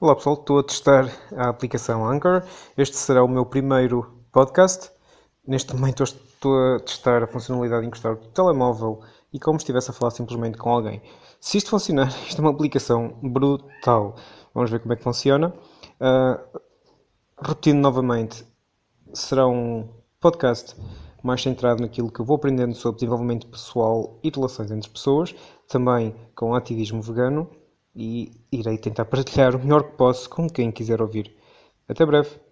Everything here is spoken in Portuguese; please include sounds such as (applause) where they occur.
Olá pessoal, estou a testar a aplicação Anchor. Este será o meu primeiro podcast. Neste momento estou a testar a funcionalidade de encostar o telemóvel e como estivesse a falar simplesmente com alguém. Se isto funcionar, (laughs) isto é uma aplicação brutal. Vamos ver como é que funciona. Uh, repetindo novamente, será um podcast mais centrado naquilo que eu vou aprendendo sobre desenvolvimento pessoal e relações entre pessoas, também com ativismo vegano e irei tentar partilhar o melhor que posso com quem quiser ouvir. Até breve!